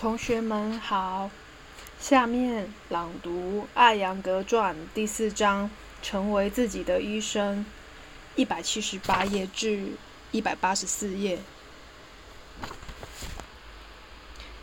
同学们好，下面朗读《艾扬格传》第四章，成为自己的医生，一百七十八页至一百八十四页。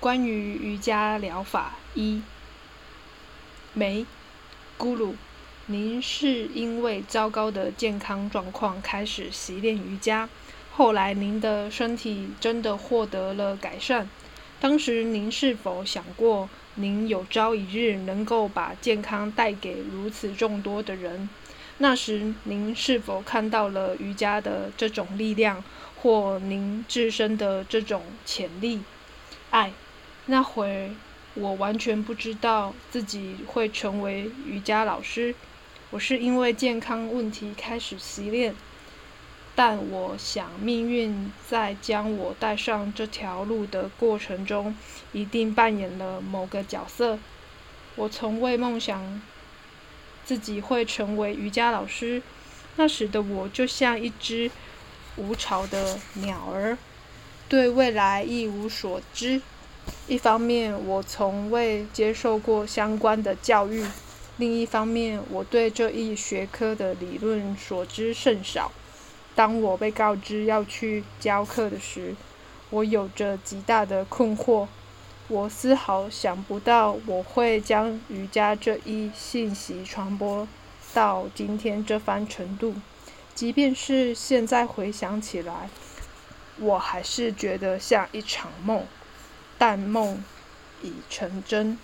关于瑜伽疗法一，梅，咕噜，您是因为糟糕的健康状况开始习练瑜伽，后来您的身体真的获得了改善。当时您是否想过，您有朝一日能够把健康带给如此众多的人？那时您是否看到了瑜伽的这种力量，或您自身的这种潜力？爱，那会我完全不知道自己会成为瑜伽老师。我是因为健康问题开始习练。但我想，命运在将我带上这条路的过程中，一定扮演了某个角色。我从未梦想自己会成为瑜伽老师。那时的我就像一只无巢的鸟儿，对未来一无所知。一方面，我从未接受过相关的教育；另一方面，我对这一学科的理论所知甚少。当我被告知要去教课的时，我有着极大的困惑。我丝毫想不到我会将瑜伽这一信息传播到今天这番程度。即便是现在回想起来，我还是觉得像一场梦，但梦已成真。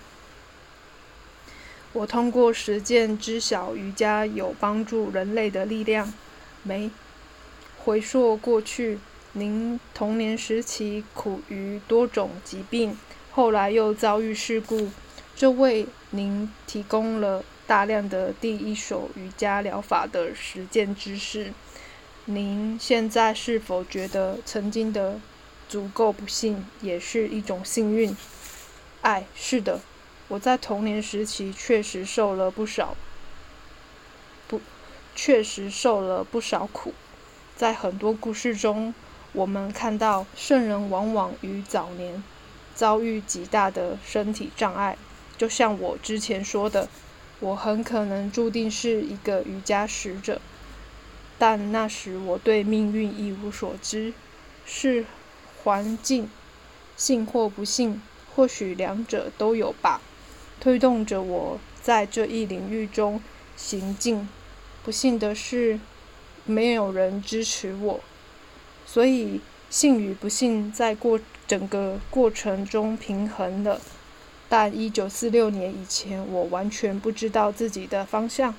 我通过实践知晓瑜伽有帮助人类的力量，没？回溯过去，您童年时期苦于多种疾病，后来又遭遇事故，这为您提供了大量的第一手瑜伽疗法的实践知识。您现在是否觉得曾经的足够不幸也是一种幸运？爱，是的，我在童年时期确实受了不少，不，确实受了不少苦。在很多故事中，我们看到圣人往往于早年遭遇极大的身体障碍。就像我之前说的，我很可能注定是一个瑜伽使者，但那时我对命运一无所知，是环境，幸或不幸，或许两者都有吧，推动着我在这一领域中行进。不幸的是。没有人支持我，所以幸与不幸在过整个过程中平衡了。但一九四六年以前，我完全不知道自己的方向。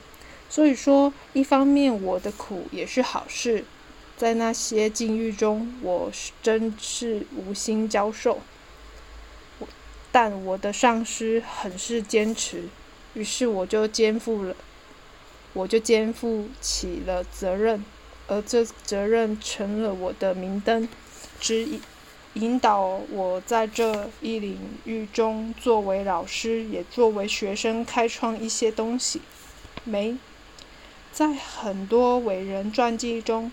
所以说，一方面我的苦也是好事，在那些境遇中，我真是无心教授。但我的上司很是坚持，于是我就肩负了。我就肩负起了责任，而这责任成了我的明灯，指引引导我在这一领域中，作为老师，也作为学生，开创一些东西。没，在很多伟人传记中，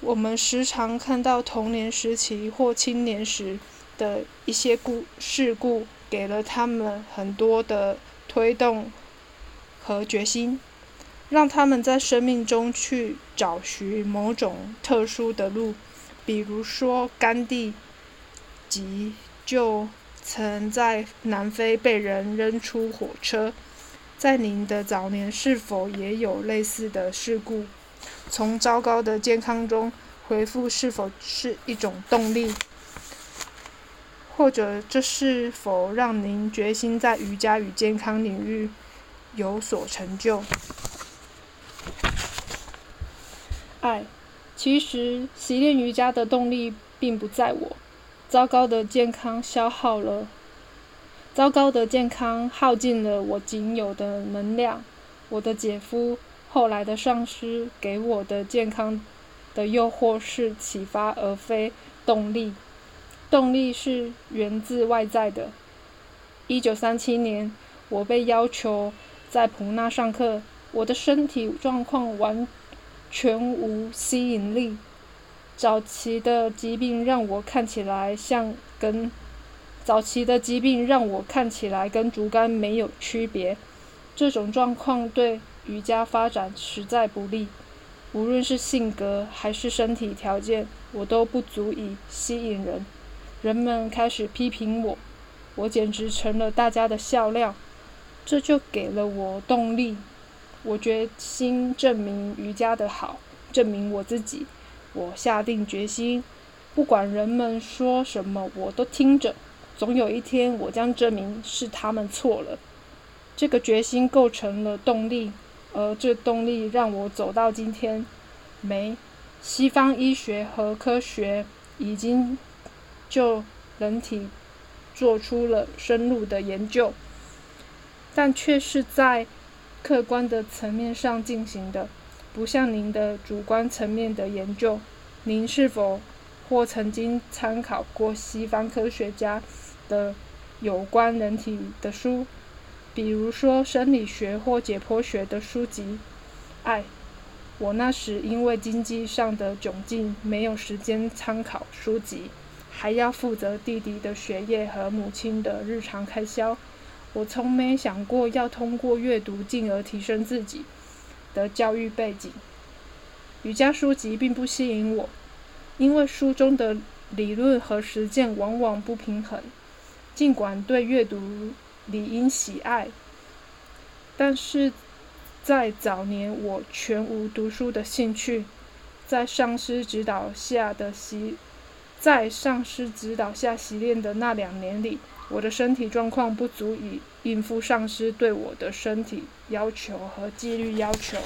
我们时常看到童年时期或青年时的一些故事故，给了他们很多的推动和决心。让他们在生命中去找寻某种特殊的路，比如说甘地，即就曾在南非被人扔出火车。在您的早年是否也有类似的事故？从糟糕的健康中恢复是否是一种动力？或者这是否让您决心在瑜伽与健康领域有所成就？爱，其实习练瑜伽的动力并不在我。糟糕的健康消耗了，糟糕的健康耗尽了我仅有的能量。我的姐夫，后来的上司给我的健康的诱惑是启发而非动力，动力是源自外在的。一九三七年，我被要求在普纳上课，我的身体状况完。全无吸引力。早期的疾病让我看起来像跟早期的疾病让我看起来跟竹竿没有区别，这种状况对瑜伽发展实在不利。无论是性格还是身体条件，我都不足以吸引人。人们开始批评我，我简直成了大家的笑料。这就给了我动力。我决心证明瑜伽的好，证明我自己。我下定决心，不管人们说什么，我都听着。总有一天，我将证明是他们错了。这个决心构成了动力，而这动力让我走到今天。没，西方医学和科学已经就人体做出了深入的研究，但却是在客观的层面上进行的，不像您的主观层面的研究。您是否或曾经参考过西方科学家？的有关人体的书，比如说生理学或解剖学的书籍。爱，我那时因为经济上的窘境，没有时间参考书籍，还要负责弟弟的学业和母亲的日常开销。我从没想过要通过阅读进而提升自己的教育背景。瑜伽书籍并不吸引我，因为书中的理论和实践往往不平衡。尽管对阅读理应喜爱，但是在早年我全无读书的兴趣。在上师指导下的习，在上师指导下习练的那两年里，我的身体状况不足以应付上司对我的身体要求和纪律要求。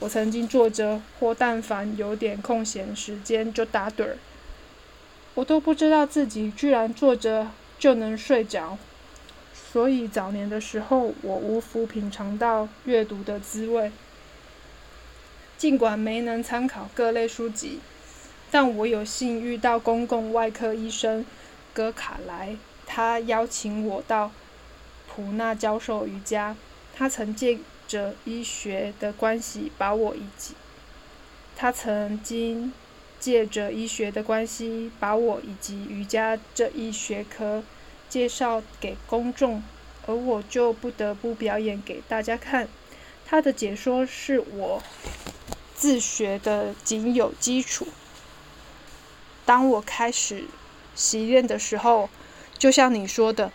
我曾经坐着，或但凡有点空闲时间就打盹儿。我都不知道自己居然坐着。就能睡着，所以早年的时候，我无福品尝到阅读的滋味。尽管没能参考各类书籍，但我有幸遇到公共外科医生戈卡莱，他邀请我到普纳教授瑜伽。他曾借着医学的关系把我以及他曾经。借着医学的关系，把我以及瑜伽这一学科介绍给公众，而我就不得不表演给大家看。他的解说是我自学的仅有基础。当我开始习练的时候，就像你说的，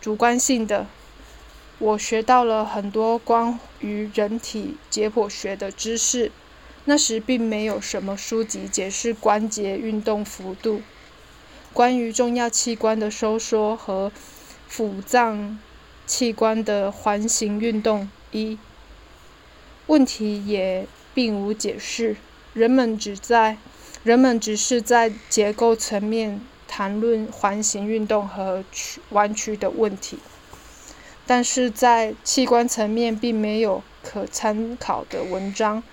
主观性的，我学到了很多关于人体解剖学的知识。那时并没有什么书籍解释关节运动幅度、关于重要器官的收缩和腹脏器官的环形运动。一问题也并无解释，人们只在人们只是在结构层面谈论环形运动和曲弯曲的问题，但是在器官层面并没有可参考的文章。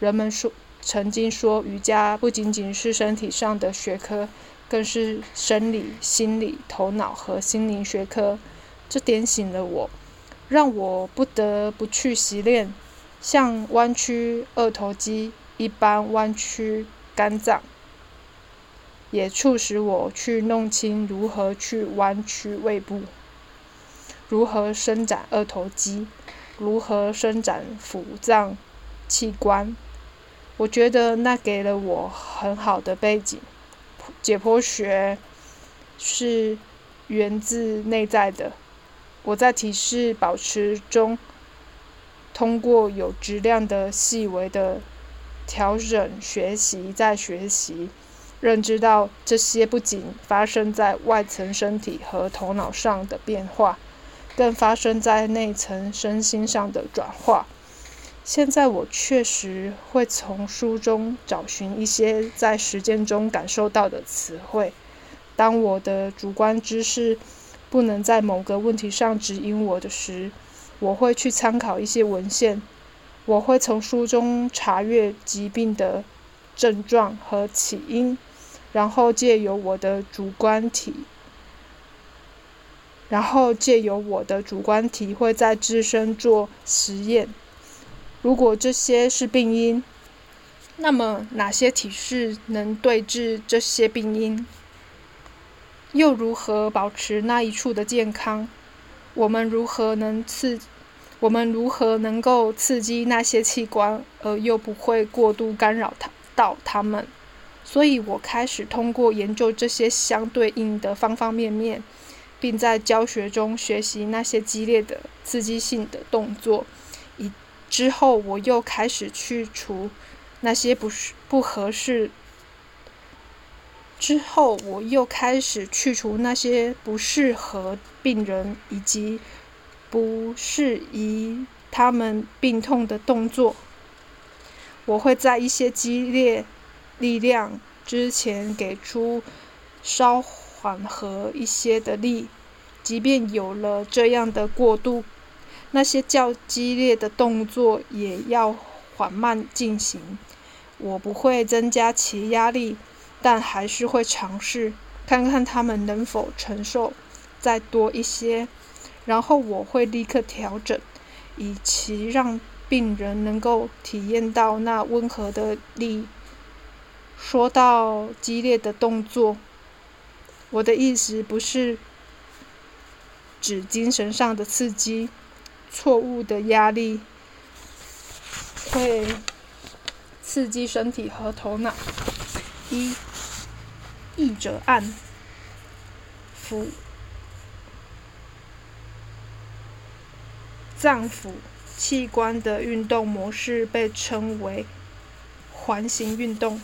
人们说，曾经说，瑜伽不仅仅是身体上的学科，更是生理、心理、头脑和心灵学科。这点醒了我，让我不得不去习练，像弯曲二头肌一般弯曲肝脏，也促使我去弄清如何去弯曲胃部，如何伸展二头肌，如何伸展腹脏器官。我觉得那给了我很好的背景。解剖学是源自内在的。我在体式保持中，通过有质量的细微的调整学习，在学习，认知到这些不仅发生在外层身体和头脑上的变化，更发生在内层身心上的转化。现在我确实会从书中找寻一些在实践中感受到的词汇。当我的主观知识不能在某个问题上指引我的时，我会去参考一些文献。我会从书中查阅疾病的症状和起因，然后借由我的主观体，然后借由我的主观体会在自身做实验。如果这些是病因，那么哪些体式能对治这些病因？又如何保持那一处的健康？我们如何能刺？我们如何能够刺激那些器官，而又不会过度干扰它到它们？所以我开始通过研究这些相对应的方方面面，并在教学中学习那些激烈的刺激性的动作。以之后，我又开始去除那些不是不合适。之后，我又开始去除那些不适合病人以及不适宜他们病痛的动作。我会在一些激烈力量之前给出稍缓和一些的力，即便有了这样的过渡，那些较激烈的动作也要缓慢进行。我不会增加其压力。但还是会尝试看看他们能否承受再多一些，然后我会立刻调整，以其让病人能够体验到那温和的力。说到激烈的动作，我的意思不是指精神上的刺激，错误的压力会刺激身体和头脑。一译者按腹脏腑器官的运动模式被称为环形运动。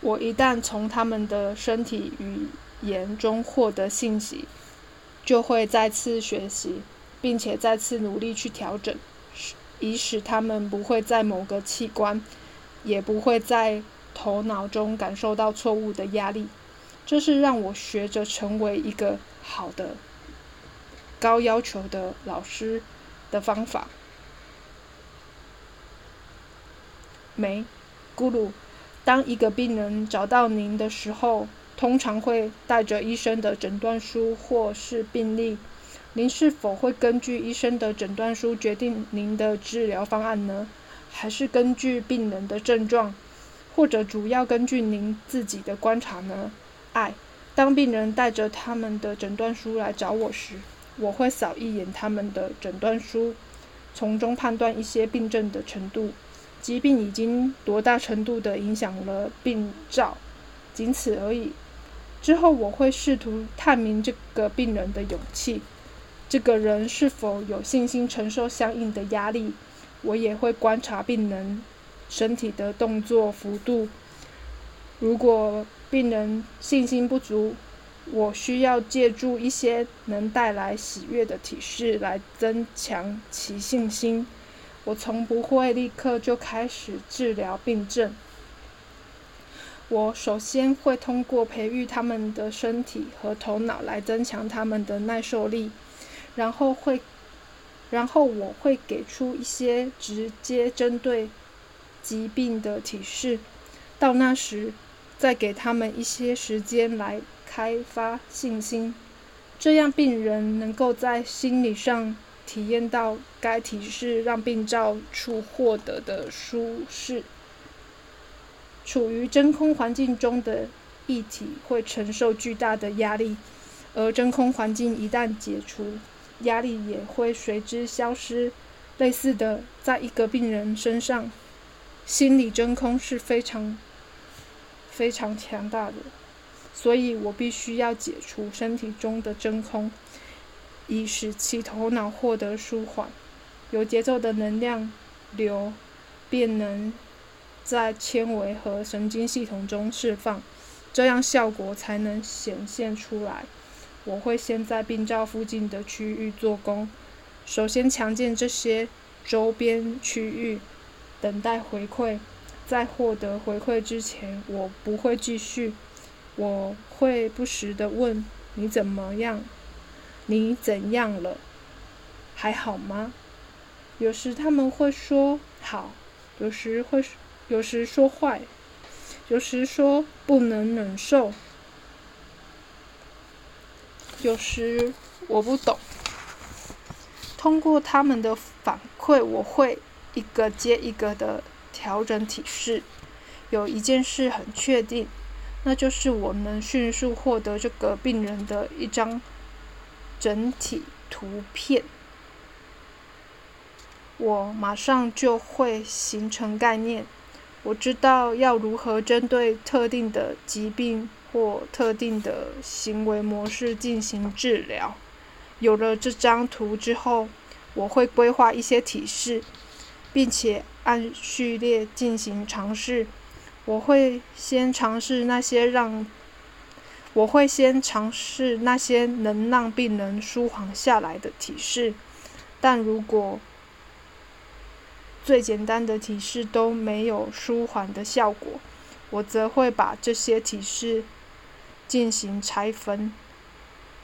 我一旦从他们的身体语言中获得信息，就会再次学习，并且再次努力去调整，以使他们不会在某个器官，也不会在。头脑中感受到错误的压力，这是让我学着成为一个好的、高要求的老师的方法。没，咕噜。当一个病人找到您的时候，通常会带着医生的诊断书或是病历。您是否会根据医生的诊断书决定您的治疗方案呢？还是根据病人的症状？或者主要根据您自己的观察呢？爱，当病人带着他们的诊断书来找我时，我会扫一眼他们的诊断书，从中判断一些病症的程度，疾病已经多大程度的影响了病灶，仅此而已。之后我会试图探明这个病人的勇气，这个人是否有信心承受相应的压力。我也会观察病人。身体的动作幅度。如果病人信心不足，我需要借助一些能带来喜悦的体式来增强其信心。我从不会立刻就开始治疗病症。我首先会通过培育他们的身体和头脑来增强他们的耐受力，然后会，然后我会给出一些直接针对。疾病的提示，到那时再给他们一些时间来开发信心，这样病人能够在心理上体验到该提示让病灶处获得的舒适。处于真空环境中的液体会承受巨大的压力，而真空环境一旦解除，压力也会随之消失。类似的，在一个病人身上。心理真空是非常非常强大的，所以我必须要解除身体中的真空，以使其头脑获得舒缓。有节奏的能量流便能在纤维和神经系统中释放，这样效果才能显现出来。我会先在病灶附近的区域做工，首先强健这些周边区域。等待回馈，在获得回馈之前，我不会继续。我会不时的问：“你怎么样？你怎样了？还好吗？”有时他们会说“好”，有时会，有时说“坏”，有时说“不能忍受”，有时我不懂。通过他们的反馈，我会。一个接一个的调整体式。有一件事很确定，那就是我能迅速获得这个病人的一张整体图片，我马上就会形成概念。我知道要如何针对特定的疾病或特定的行为模式进行治疗。有了这张图之后，我会规划一些提示，并且按序列进行尝试。我会先尝试那些让，我会先尝试那些能让病人舒缓下来的提示，但如果最简单的提示都没有舒缓的效果，我则会把这些提示进行拆分。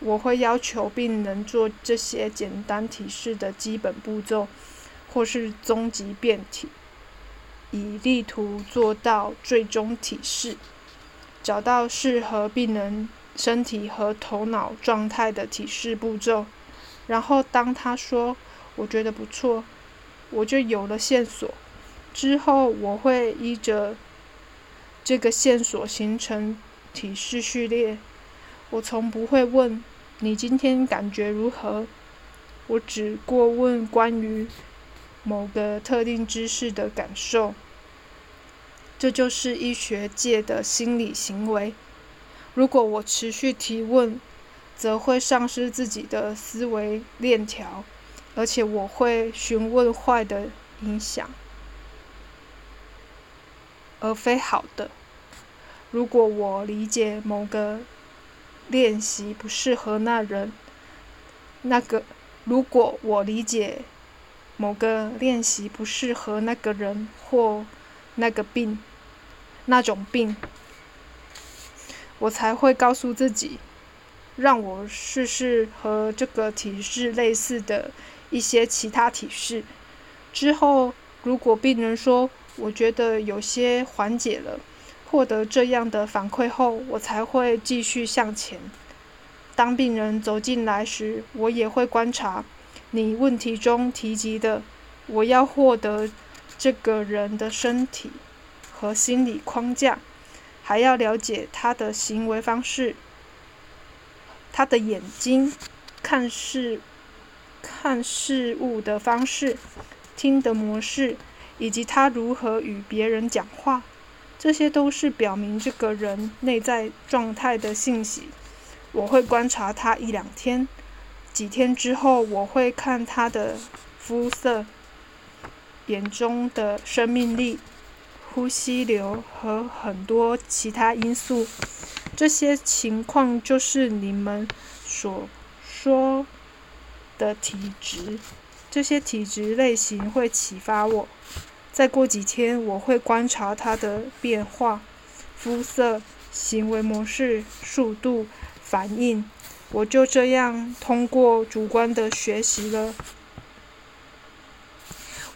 我会要求病人做这些简单提示的基本步骤，或是终极变体，以力图做到最终提示。找到适合病人身体和头脑状态的体式步骤，然后当他说“我觉得不错”。我就有了线索，之后我会依着这个线索形成体式序列。我从不会问你今天感觉如何，我只过问关于某个特定知识的感受。这就是医学界的心理行为。如果我持续提问，则会丧失自己的思维链条。而且我会询问坏的影响，而非好的。如果我理解某个练习不适合那人，那个如果我理解某个练习不适合那个人或那个病，那种病，我才会告诉自己，让我试试和这个体式类似的。一些其他提示之后，如果病人说“我觉得有些缓解了”，获得这样的反馈后，我才会继续向前。当病人走进来时，我也会观察你问题中提及的，我要获得这个人的身体和心理框架，还要了解他的行为方式、他的眼睛看事。看事物的方式、听的模式，以及他如何与别人讲话，这些都是表明这个人内在状态的信息。我会观察他一两天，几天之后，我会看他的肤色、眼中的生命力、呼吸流和很多其他因素。这些情况就是你们所说。的体质，这些体质类型会启发我。再过几天，我会观察它的变化、肤色、行为模式、速度、反应。我就这样通过主观的学习了。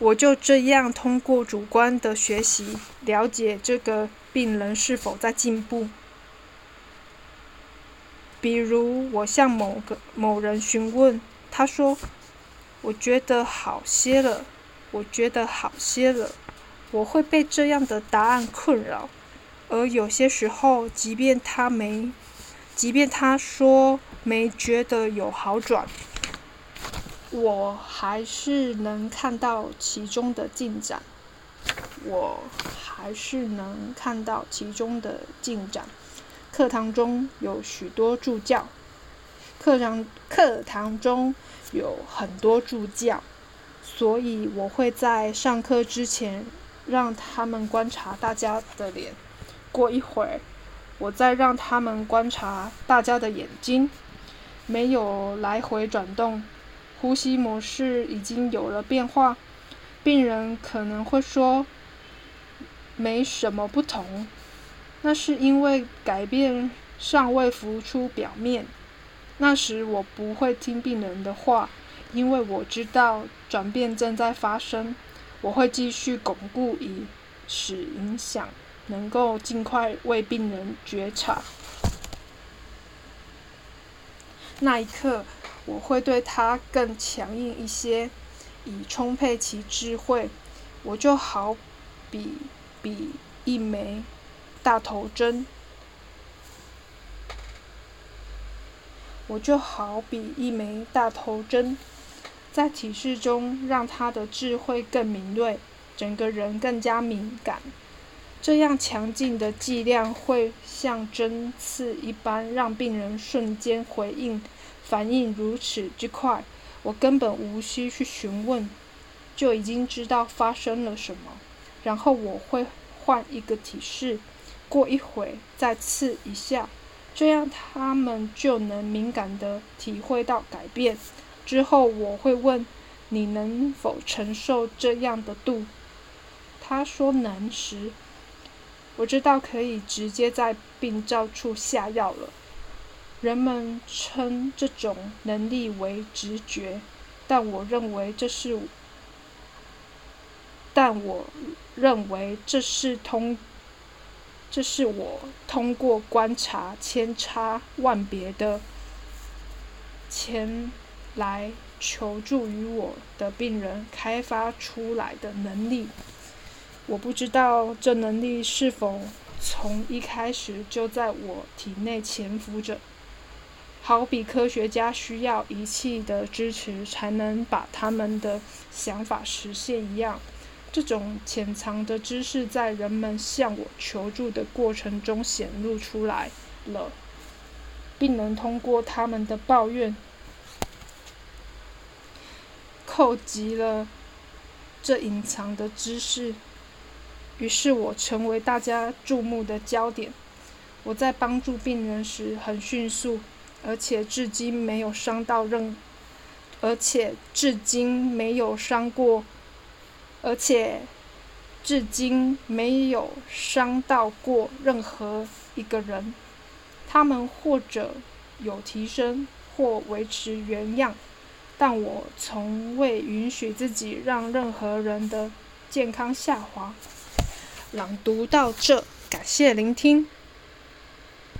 我就这样通过主观的学习，了解这个病人是否在进步。比如，我向某个某人询问。他说：“我觉得好些了，我觉得好些了。我会被这样的答案困扰，而有些时候，即便他没，即便他说没觉得有好转，我还是能看到其中的进展。我还是能看到其中的进展。课堂中有许多助教。”课堂课堂中有很多助教，所以我会在上课之前让他们观察大家的脸。过一会儿，我再让他们观察大家的眼睛，没有来回转动，呼吸模式已经有了变化。病人可能会说没什么不同，那是因为改变尚未浮出表面。那时我不会听病人的话，因为我知道转变正在发生。我会继续巩固，以使影响能够尽快为病人觉察。那一刻，我会对他更强硬一些以充沛其智慧我就好比比一枚大头针。我就好比一枚大头针在体式中让他的智慧更敏锐整个人更加敏感。这样强劲的剂量会像针刺一般让病人瞬间回应反应如此之快，我根本无需去询问，就已经知道发生了什么。然后我会换一个体式，过一会再刺一下，这样他们就能敏感地体会到改变。之后我会问你能否承受这样的度，他说能时。我知道可以直接在病灶处下药了。人们称这种能力为直觉，但我认为这是，但我认为这是通，这是我通过观察千差万别的前来求助于我的病人开发出来的能力。我不知道这能力是否从一开始就在我体内潜伏着，好比科学家需要仪器的支持才能把他们的想法实现一样。这种潜藏的知识在人们向我求助的过程中显露出来了，并能通过他们的抱怨，扣集了这隐藏的知识。于是我成为大家注目的焦点。我在帮助病人时很迅速，而且至今没有伤到任，而且至今没有伤过，而且至今没有伤到过任何一个人。他们或者有提升，或维持原样，但我从未允许自己让任何人的健康下滑。朗读到这，感谢聆听。